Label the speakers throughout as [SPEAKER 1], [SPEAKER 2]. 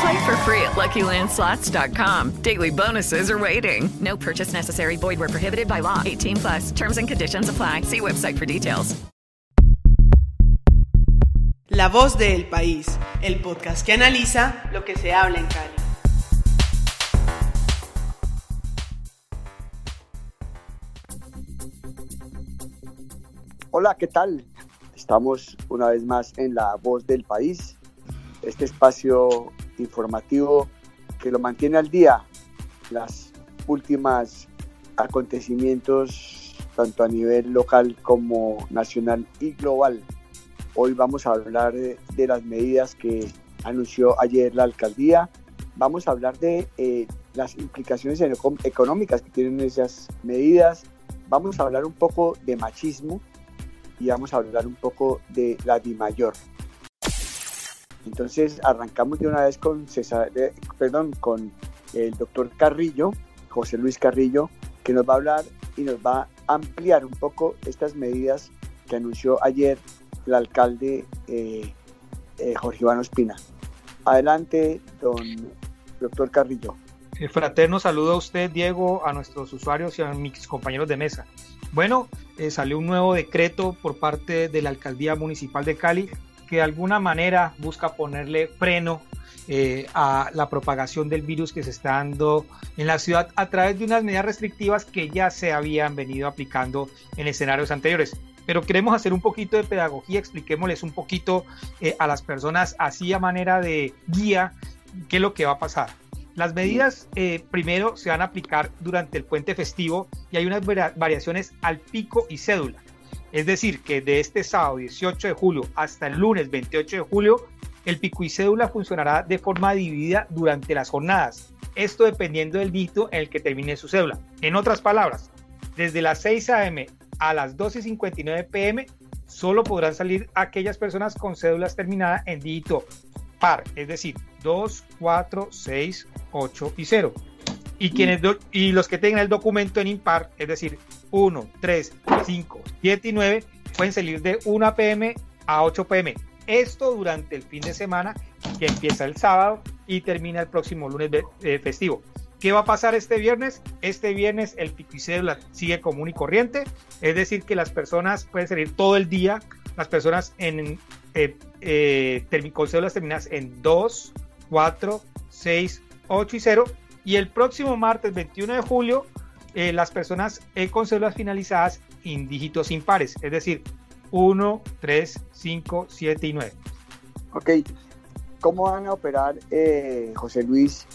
[SPEAKER 1] Play for free at LuckyLandSlots.com. Daily bonuses are waiting. No purchase necessary. Void where prohibited by law. 18 plus. Terms and conditions apply. See website for details.
[SPEAKER 2] La voz del país, el podcast que analiza lo que se habla en Cali.
[SPEAKER 3] Hola, ¿qué tal? Estamos una vez más en La Voz del País, este espacio informativo que lo mantiene al día las últimas acontecimientos tanto a nivel local como nacional y global. Hoy vamos a hablar de, las medidas que anunció ayer la alcaldía. Vamos a hablar de eh, las implicaciones eco- económicas que tienen esas medidas. Vamos a hablar un poco de machismo y vamos a hablar un poco de la DIMAYOR. Entonces arrancamos de una vez con César, perdón, con el doctor Carrillo, José Luis Carrillo, que nos va a hablar y nos va a ampliar un poco estas medidas que anunció ayer el alcalde eh, eh, Jorge Iván Ospina. Adelante, don doctor Carrillo.
[SPEAKER 4] Eh, Fraterno saludo a usted, Diego, a nuestros usuarios y a mis compañeros de mesa. Bueno, salió un nuevo decreto por parte de la Alcaldía Municipal de Cali que de alguna manera busca ponerle freno eh, a la propagación del virus que se está dando en la ciudad a través de unas medidas restrictivas que ya se habían venido aplicando en escenarios anteriores. Pero queremos hacer un poquito de pedagogía, expliquémosles un poquito eh, a las personas así a manera de guía qué es lo que va a pasar. Las medidas eh, primero se van a aplicar durante el puente festivo y hay unas varia- variaciones al pico y cédula. Es decir, que de este sábado 18 de julio hasta el lunes 28 de julio, el pico y cédula funcionará de forma dividida durante las jornadas. Esto dependiendo del dígito en el que termine su cédula. En otras palabras, desde las 6 a.m. a las 12.59 p.m. solo podrán salir aquellas personas con cédulas terminadas en dígito par, es decir, 2, 4, 6, 8 y 0. Y, quienes y los que tengan el documento en impar, es decir, 1, 3, 5, 7 y 9, pueden salir de 1 pm a 8 pm. Esto durante el fin de semana que empieza el sábado y termina el próximo lunes de- eh, festivo. ¿Qué va a pasar este viernes? Este viernes el pico y cédula sigue común y corriente, es decir, que las personas pueden salir todo el día, las personas en, eh, eh, con cédulas terminadas en 2, 4, 6, 8 y 0. Y el próximo martes 21 de julio, eh, las personas eh, con cédulas finalizadas en dígitos impares, es decir, 1, 3, 5, 7 y 9.
[SPEAKER 3] Ok, ¿cómo van a operar, eh, José Luis,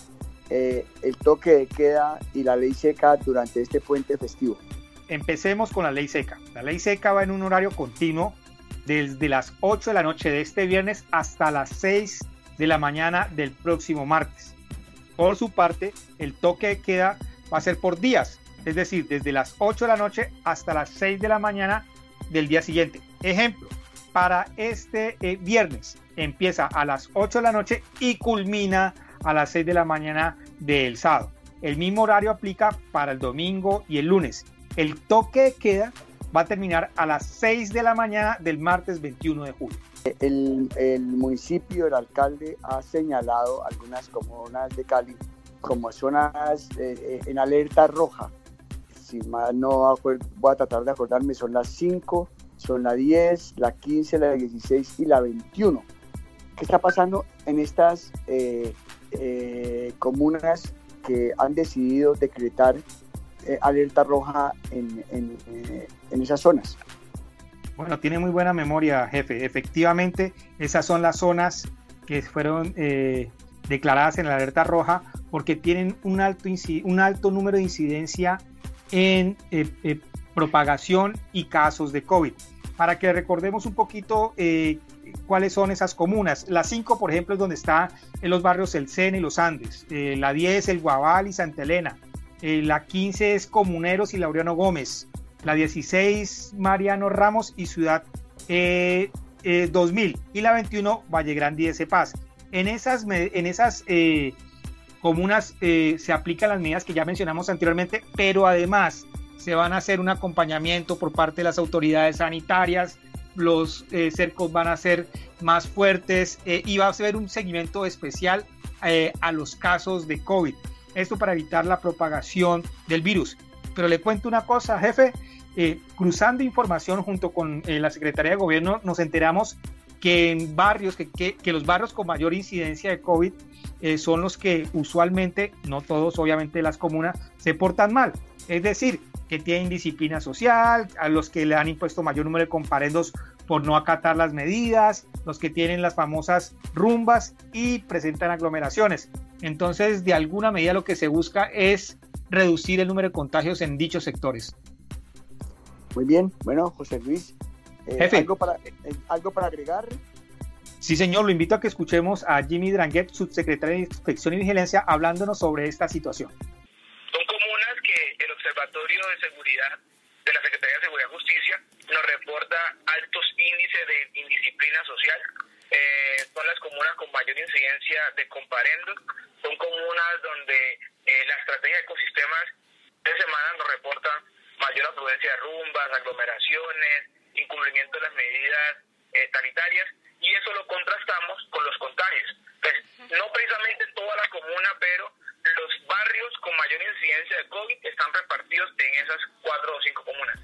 [SPEAKER 3] eh, el toque de queda y la ley seca durante este puente festivo?
[SPEAKER 4] Empecemos con la ley seca. La ley seca va en un horario continuo desde las 8 de la noche de este viernes hasta las 6 de la mañana del próximo martes. Por su parte, el toque de queda va a ser por días, es decir, desde las 8 de la noche hasta las 6 de la mañana del día siguiente. Ejemplo, para este eh, viernes empieza a las 8 de la noche y culmina a las 6 de la mañana del sábado. El mismo horario aplica para el domingo y el lunes. El toque de queda va a terminar a las 6 de la mañana del martes 21 de julio.
[SPEAKER 3] El, municipio, el alcalde ha señalado algunas comunas de Cali como zonas eh, eh, en alerta roja. Si mal no voy a tratar de acordarme, son las 5, son la 10, la 15, la 16 y la 21. ¿Qué está pasando en estas eh, eh, comunas que han decidido decretar eh, alerta roja en, en, eh, en esas zonas?
[SPEAKER 4] Bueno, tiene muy buena memoria, jefe. Efectivamente, esas son las zonas que fueron eh, declaradas en la alerta roja porque tienen un alto, un alto número de incidencia en propagación y casos de COVID. Para que recordemos un poquito cuáles son esas comunas. La 5, por ejemplo, es donde está en los barrios El Sena y Los Andes. la 10, El Guabal y Santa Elena. La 15 es Comuneros y Laureano Gómez la 16 Mariano Ramos y Ciudad 2000 eh, eh, y la 21 Valle Grande y ese Paz. En esas, en esas eh, comunas se aplican las medidas que ya mencionamos anteriormente, pero además se van a hacer un acompañamiento por parte de las autoridades sanitarias, los cercos van a ser más fuertes y va a ser un seguimiento especial a los casos de COVID. Esto para evitar la propagación del virus. Pero le cuento una cosa, jefe, eh, cruzando información junto con eh, la Secretaría de Gobierno, nos enteramos que en barrios, que, los barrios con mayor incidencia de COVID eh, son los que usualmente, no todos obviamente las comunas, se portan mal. Es decir, que tienen disciplina social, a los que le han impuesto mayor número de comparendos por no acatar las medidas, los que tienen las famosas rumbas y presentan aglomeraciones. Entonces, de alguna medida lo que se busca es reducir el número de contagios en dichos sectores.
[SPEAKER 3] Muy bien, bueno, José Luis, eh, ¿algo, para, eh, ¿algo para agregar?
[SPEAKER 4] Sí, señor, lo invito a que escuchemos a Jimmy Dranguet, subsecretario de Inspección y Vigilancia, hablándonos sobre esta situación.
[SPEAKER 5] Son comunas que el Observatorio de Seguridad de la Secretaría de Seguridad y Justicia nos reporta altos índices de indisciplina social. Eh, son las comunas con mayor incidencia de comparendos. Son comunas donde la estrategia de ecosistemas de semana nos reporta mayor afluencia de rumbas, aglomeraciones, incumplimiento de las medidas eh, sanitarias y eso lo contrastamos con los contagios. Pues, no precisamente toda la comuna, pero los barrios con mayor incidencia de COVID están repartidos en esas cuatro o cinco comunas.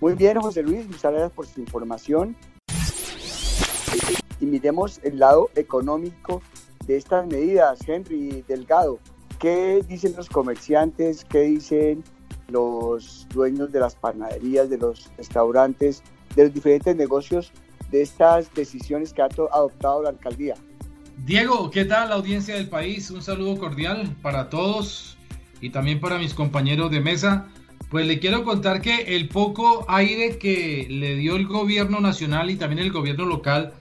[SPEAKER 3] Muy bien, José Luis, muchas gracias por su información. Y miremos el lado económico de estas medidas, Henry Delgado. ¿Qué dicen los comerciantes? ¿Qué dicen los dueños de las panaderías, de los restaurantes, de los diferentes negocios de estas decisiones que ha adoptado la alcaldía.
[SPEAKER 6] Diego, ¿qué tal la audiencia del país? Un saludo cordial para todos y también para mis compañeros de mesa. Pues le quiero contar que el poco aire que le dio el gobierno nacional y también el gobierno local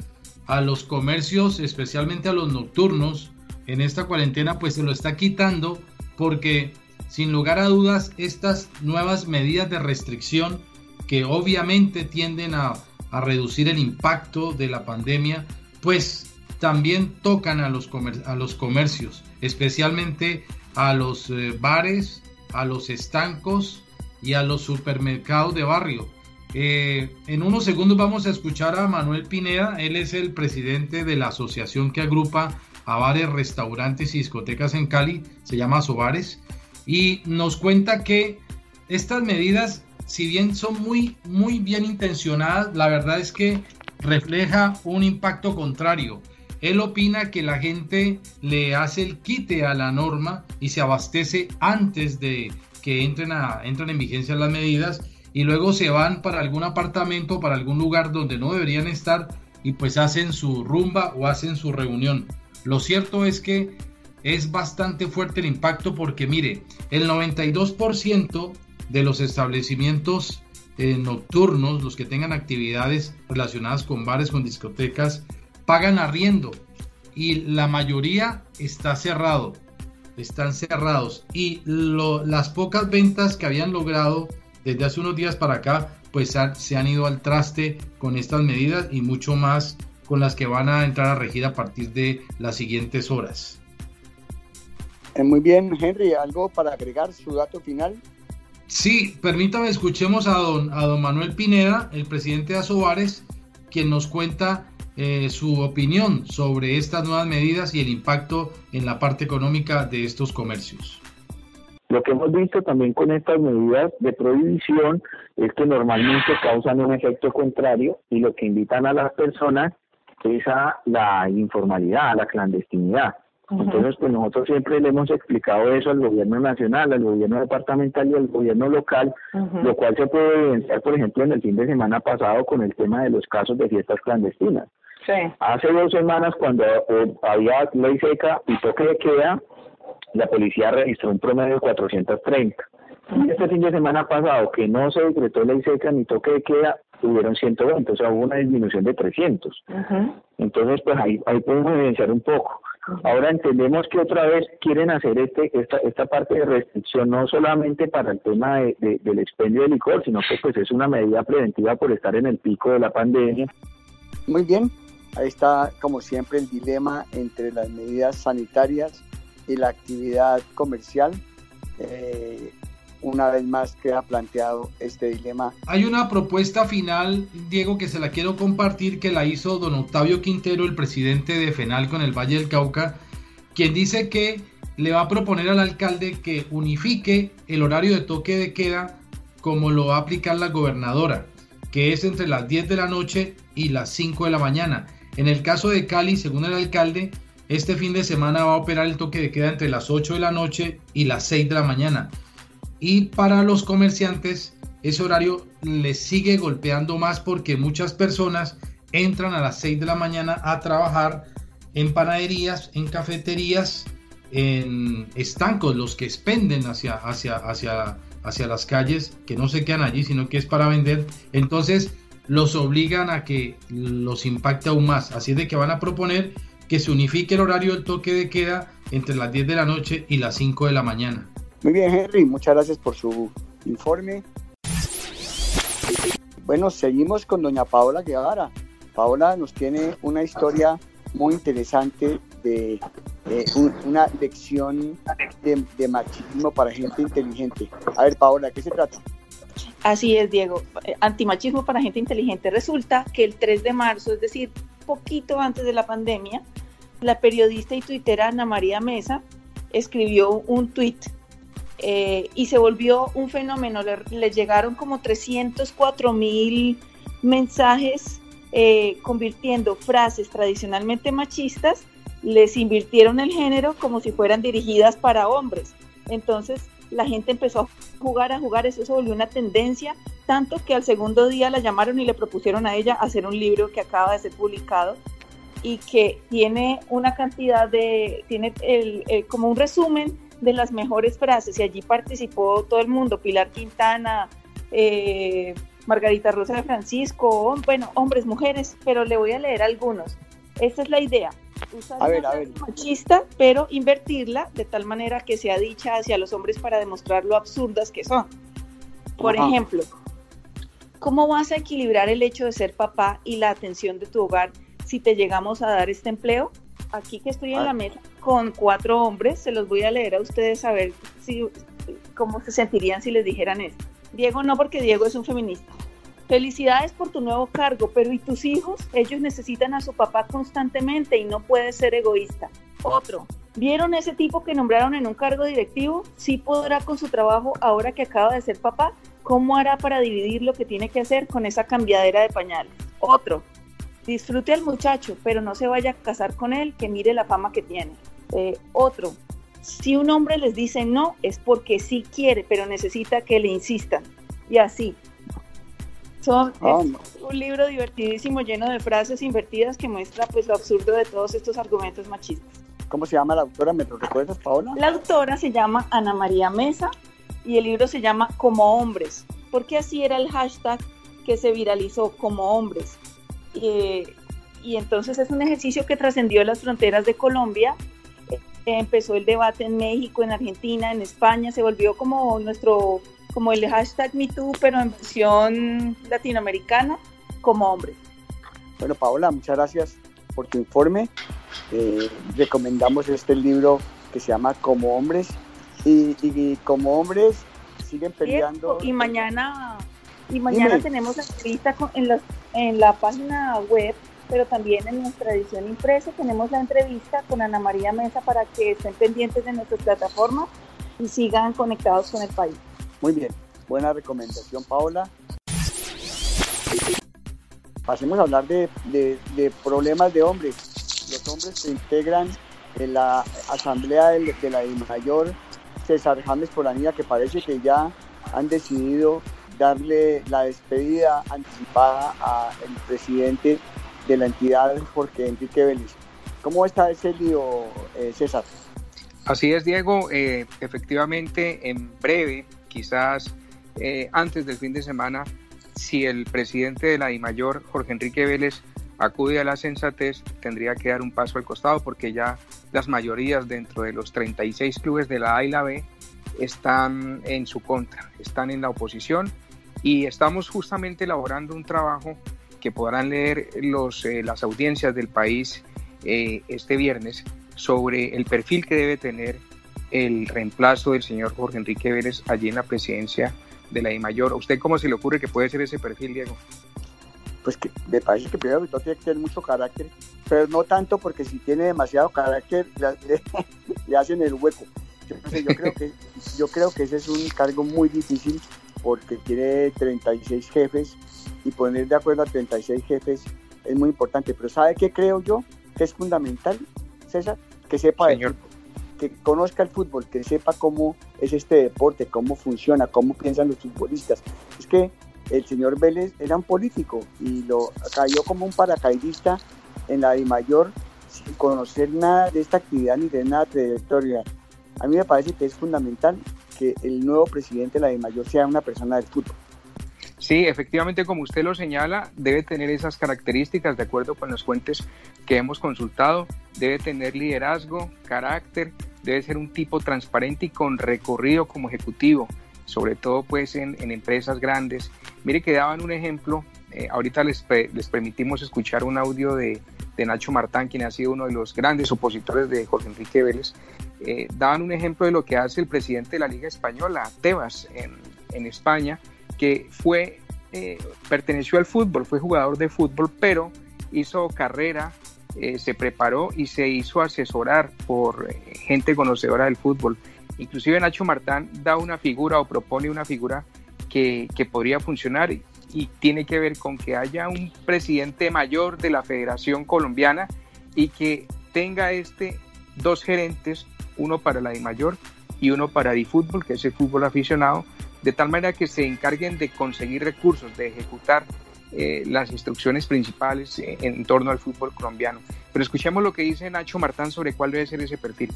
[SPEAKER 6] a los comercios, especialmente a los nocturnos, en esta cuarentena, pues se lo está quitando porque sin lugar a dudas, estas nuevas medidas de restricción que obviamente tienden a, reducir el impacto de la pandemia, pues también tocan a los, a los comercios, especialmente a los eh, bares, a los estancos y a los supermercados de barrio. Eh, en unos segundos vamos a escuchar a Manuel Pineda, él es el presidente de la asociación que agrupa a bares, restaurantes y discotecas en Cali, se llama Sobares y nos cuenta que estas medidas, si bien son muy, muy bien intencionadas, la verdad es que refleja un impacto contrario. Él opina que la gente le hace el quite a la norma y se abastece antes de que entren, a, entren en vigencia las medidas y luego se van para algún apartamento, para algún lugar donde no deberían estar y pues hacen su rumba o hacen su reunión. Lo cierto es que es bastante fuerte el impacto porque mire, el 92% de los establecimientos eh, nocturnos, los que tengan actividades relacionadas con bares, con discotecas, pagan arriendo y la mayoría está cerrado, están cerrados y las pocas ventas que habían logrado desde hace unos días para acá, pues se han ido al traste con estas medidas y mucho más con las que van a entrar a regir a partir de las siguientes horas.
[SPEAKER 3] Eh, muy bien, Henry, ¿algo para agregar su dato final?
[SPEAKER 6] Sí, permítame, escuchemos a don, a don Manuel Pineda, el presidente de Asobares, quien nos cuenta eh, su opinión sobre estas nuevas medidas y el impacto en la parte económica de estos comercios.
[SPEAKER 7] Lo que hemos visto también con estas medidas de prohibición es que normalmente causan un efecto contrario y lo que invitan a las personas es a la informalidad, a la clandestinidad Entonces, pues nosotros siempre le hemos explicado eso al gobierno nacional, al gobierno departamental y al gobierno local, lo cual se puede evidenciar, por ejemplo, en el fin de semana pasado con el tema de los casos de fiestas clandestinas.
[SPEAKER 8] Sí.
[SPEAKER 7] Hace dos semanas, cuando eh, había ley seca y toque de queda, la policía registró un promedio de 430. Y este fin de semana pasado, que no se decretó ley seca ni toque de queda, tuvieron 120, o sea, hubo una disminución de 300. Entonces, pues ahí, ahí podemos evidenciar un poco. Ahora entendemos que otra vez quieren hacer este esta, esta parte de restricción no solamente para el tema de, de- del expendio de licor, sino que pues es una medida preventiva por estar en el pico de la pandemia.
[SPEAKER 3] Muy bien, ahí está como siempre el dilema entre las medidas sanitarias y la actividad comercial. Eh, una vez más queda planteado este dilema.
[SPEAKER 6] Hay una propuesta final, Diego, que se la quiero compartir, que la hizo don Octavio Quintero, el presidente de FENAL con el Valle del Cauca, quien dice que le va a proponer al alcalde que unifique el horario de toque de queda como lo va a aplicar la gobernadora, que es entre las 10 de la noche y las 5 de la mañana. En el caso de Cali, según el alcalde, este fin de semana va a operar el toque de queda entre las 8 de la noche y las 6 de la mañana. Y para los comerciantes, ese horario les sigue golpeando más porque muchas personas entran a las 6 de la mañana a trabajar en panaderías, en cafeterías, en estancos, los que expenden hacia, hacia, hacia, hacia las calles, que no se quedan allí, sino que es para vender. Entonces los obligan a que los impacte aún más. Así es de que van a proponer que se unifique el horario del toque de queda entre las 10 de la noche y las 5 de la mañana.
[SPEAKER 3] Muy bien, Henry, muchas gracias por su informe. Bueno, seguimos con doña Paola Guevara. Paola nos tiene una historia muy interesante de un- una lección de, de machismo para gente inteligente. A ver, Paola, ¿de qué se trata?
[SPEAKER 8] Así es, Diego. Antimachismo para gente inteligente. Resulta que el 3 de marzo, es decir, poquito antes de la pandemia, la periodista y tuitera Ana María Mesa escribió un tuit eh, y se volvió un fenómeno. Le, le llegaron como 304 mil mensajes eh, convirtiendo frases tradicionalmente machistas, les invirtieron el género como si fueran dirigidas para hombres. Entonces la gente empezó a jugar, a jugar, eso se volvió una tendencia, tanto que al segundo día la llamaron y le propusieron a ella hacer un libro que acaba de ser publicado y que tiene una cantidad de, tiene el, como un resumen de las mejores frases y allí participó todo el mundo, Pilar Quintana, eh, Margarita Rosa de Francisco, bueno, hombres, mujeres, pero le voy a leer algunos. Esta es la idea. Usar
[SPEAKER 3] A ver, a
[SPEAKER 8] machista, pero invertirla de tal manera que sea dicha hacia los hombres para demostrar lo absurdas que son. Por
[SPEAKER 3] Ajá.
[SPEAKER 8] ejemplo, ¿cómo vas a equilibrar el hecho de ser papá y la atención de tu hogar si te llegamos a dar este empleo? Aquí que estoy en
[SPEAKER 3] Ah.
[SPEAKER 8] la mesa con cuatro hombres, se los voy a leer a ustedes a ver si, cómo se sentirían si les dijeran esto. Diego no, porque Diego es un feminista. Felicidades por tu nuevo cargo, pero ¿y tus hijos? Ellos necesitan a su papá constantemente y no puedes ser egoísta. Otro, ¿vieron ese tipo que nombraron en un cargo directivo? Sí podrá con su trabajo ahora que acaba de ser papá. ¿Cómo hará para dividir lo que tiene que hacer con esa cambiadera de pañales? Otro, disfrute al muchacho, pero no se vaya a casar con él, que mire la fama que tiene. Eh, otro, si un hombre les dice no, es porque sí quiere, pero necesita que le insistan. Y así. Son,
[SPEAKER 3] Ah,
[SPEAKER 8] es un libro divertidísimo, lleno de frases invertidas que muestra pues lo absurdo de todos estos argumentos machistas.
[SPEAKER 3] ¿Cómo se llama la autora? ¿Me lo recuerdas, Paola?
[SPEAKER 8] La autora se llama Ana María Mesa y el libro se llama Como Hombres, porque así era el hashtag que se viralizó como hombres. Eh, y entonces es un ejercicio que trascendió las fronteras de Colombia. Eh, empezó el debate en México, en Argentina, en España, se volvió como nuestro, como el hashtag MeToo, pero en versión latinoamericana, como hombres.
[SPEAKER 3] Bueno, Paola, muchas gracias por tu informe. Eh, recomendamos este libro que se llama Como Hombres. Y, y como hombres siguen peleando.
[SPEAKER 8] Y mañana, y mañana
[SPEAKER 3] Dime.
[SPEAKER 8] tenemos la entrevista con- en, la, en la página web, pero también en nuestra edición impresa tenemos la entrevista con Ana María Mesa para que estén pendientes de nuestras plataformas y sigan conectados con el país.
[SPEAKER 3] Muy bien, buena recomendación, Paola. Pasemos a hablar de, de- problemas de hombres. Los hombres se integran en la asamblea de, de la mayor César James Polanía, que parece que ya han decidido darle la despedida anticipada al presidente de la entidad, Jorge Enrique Vélez. ¿Cómo está ese lío, eh, César?
[SPEAKER 9] Así es, Diego. Eh, efectivamente, en breve, quizás eh, antes del fin de semana, si el presidente de la DIMAYOR, Jorge Enrique Vélez, acude a la sensatez, tendría que dar un paso al costado porque ya las mayorías dentro de los 36 clubes de la A y la B están en su contra, están en la oposición y estamos justamente elaborando un trabajo que podrán leer los, eh, las audiencias del país eh, este viernes sobre el perfil que debe tener el reemplazo del señor Jorge Enrique Vélez allí en la presidencia de la mayor ¿A usted cómo se le ocurre que puede ser ese perfil, Diego?
[SPEAKER 3] Pues que me parece que primero todo tiene que tener mucho carácter, pero no tanto porque si tiene demasiado carácter le, hacen el hueco. Yo, creo que, yo creo que ese es un cargo muy difícil porque tiene 36 jefes y poner de acuerdo a 36 jefes es muy importante. Pero ¿sabe qué creo yo? Que es fundamental, César, que sepa Señor. Que conozca el fútbol, que sepa cómo es este deporte, cómo funciona, cómo piensan los futbolistas. Es que el señor Vélez era un político y lo cayó como un paracaidista en la de mayor sin conocer nada de esta actividad ni de nada de trayectoria. A mí me parece que es fundamental que el nuevo presidente de la de mayor sea una persona del fútbol.
[SPEAKER 9] Sí, efectivamente, como usted lo señala, debe tener esas características de acuerdo con las fuentes que hemos consultado. Debe tener liderazgo, carácter, debe ser un tipo transparente y con recorrido como ejecutivo, sobre todo pues en, empresas grandes. Mire que daban un ejemplo, eh, ahorita les, les, permitimos escuchar un audio de, de, Nacho Martán, quien ha sido uno de los grandes opositores de Jorge Enrique Vélez. Eh, daban un ejemplo de lo que hace el presidente de la Liga Española, Tebas, en, en España, que fue, eh, perteneció al fútbol, fue jugador de fútbol, pero hizo carrera, eh, se preparó y se hizo asesorar por eh, gente conocedora del fútbol. Inclusive Nacho Martán da una figura o propone una figura que, que podría funcionar y, tiene que ver con que haya un presidente mayor de la Federación Colombiana y que tenga este dos gerentes, uno para la de mayor y uno para el fútbol, que es el fútbol aficionado, de tal manera que se encarguen de conseguir recursos, de ejecutar eh, las instrucciones principales eh, en torno al fútbol colombiano. Pero escuchemos lo que dice Nacho Martán sobre cuál debe ser ese perfil.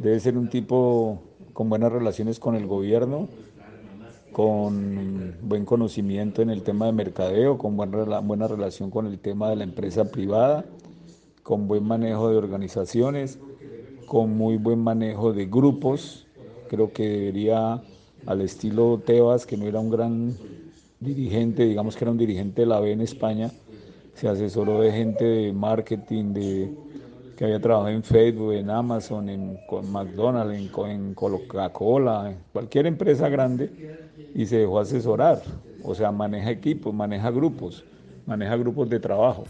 [SPEAKER 10] Debe ser un tipo con buenas relaciones con el gobierno, con buen conocimiento en el tema de mercadeo, con buena, buena relación con el tema de la empresa privada, con buen manejo de organizaciones, con muy buen manejo de grupos. Creo que debería al estilo Tebas, que no era un gran dirigente, digamos que era un dirigente de la B en España, se asesoró de gente de marketing, de, que había trabajado en Facebook, en Amazon, en McDonald's, en, en Coca-Cola, cualquier empresa grande, y se dejó asesorar. O sea, maneja equipos, maneja grupos, maneja grupos de trabajo.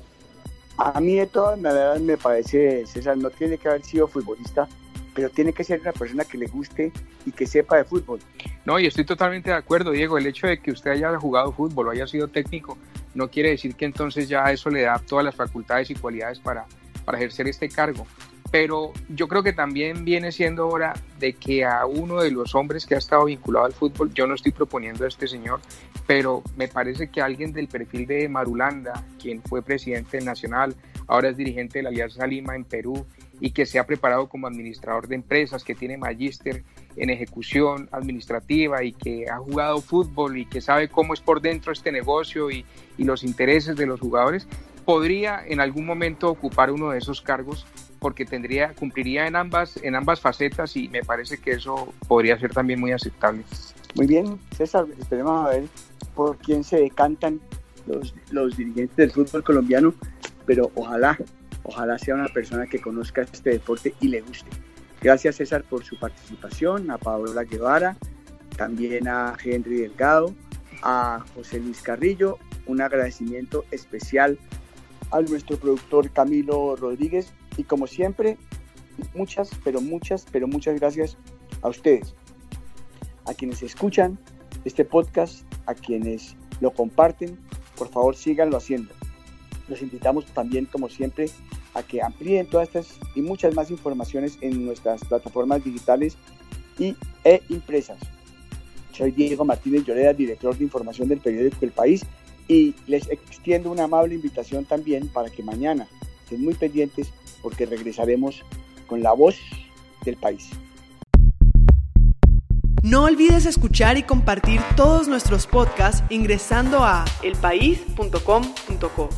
[SPEAKER 3] A mí de todas maneras me parece, César, no tiene que haber sido futbolista, pero tiene que ser una persona que le guste y que sepa de fútbol.
[SPEAKER 9] No, y estoy totalmente de acuerdo, Diego. El hecho de que usted haya jugado fútbol o haya sido técnico no quiere decir que entonces ya eso le da todas las facultades y cualidades para, para ejercer este cargo. Pero yo creo que también viene siendo hora de que a uno de los hombres que ha estado vinculado al fútbol, yo no estoy proponiendo a este señor, pero me parece que alguien del perfil de Marulanda, quien fue presidente nacional, ahora es dirigente de la Alianza Lima en Perú y que se ha preparado como administrador de empresas, que tiene magíster en ejecución administrativa y que ha jugado fútbol y que sabe cómo es por dentro este negocio y, y los intereses de los jugadores, podría en algún momento ocupar uno de esos cargos porque tendría, cumpliría en ambas, en ambas facetas y me parece que eso podría ser también muy aceptable.
[SPEAKER 3] Muy bien, César, esperemos a ver por quién se decantan los, los dirigentes del fútbol colombiano, pero ojalá Ojalá sea una persona que conozca este deporte y le guste. Gracias César por su participación, a Paola Guevara, también a Henry Delgado, a José Luis Carrillo, un agradecimiento especial a nuestro productor Camilo Rodríguez y como siempre, muchas, pero muchas, pero muchas gracias a ustedes, a quienes escuchan este podcast, a quienes lo comparten, por favor síganlo haciendo. Los invitamos también, como siempre, a que amplíen todas estas y muchas más informaciones en nuestras plataformas digitales y, e impresas. Soy Diego Martínez Lloreda, director de información del periódico El País, y les extiendo una amable invitación también para que mañana estén muy pendientes porque regresaremos con la voz del país.
[SPEAKER 2] No olvides escuchar y compartir todos nuestros podcasts ingresando a elpaís.com.co.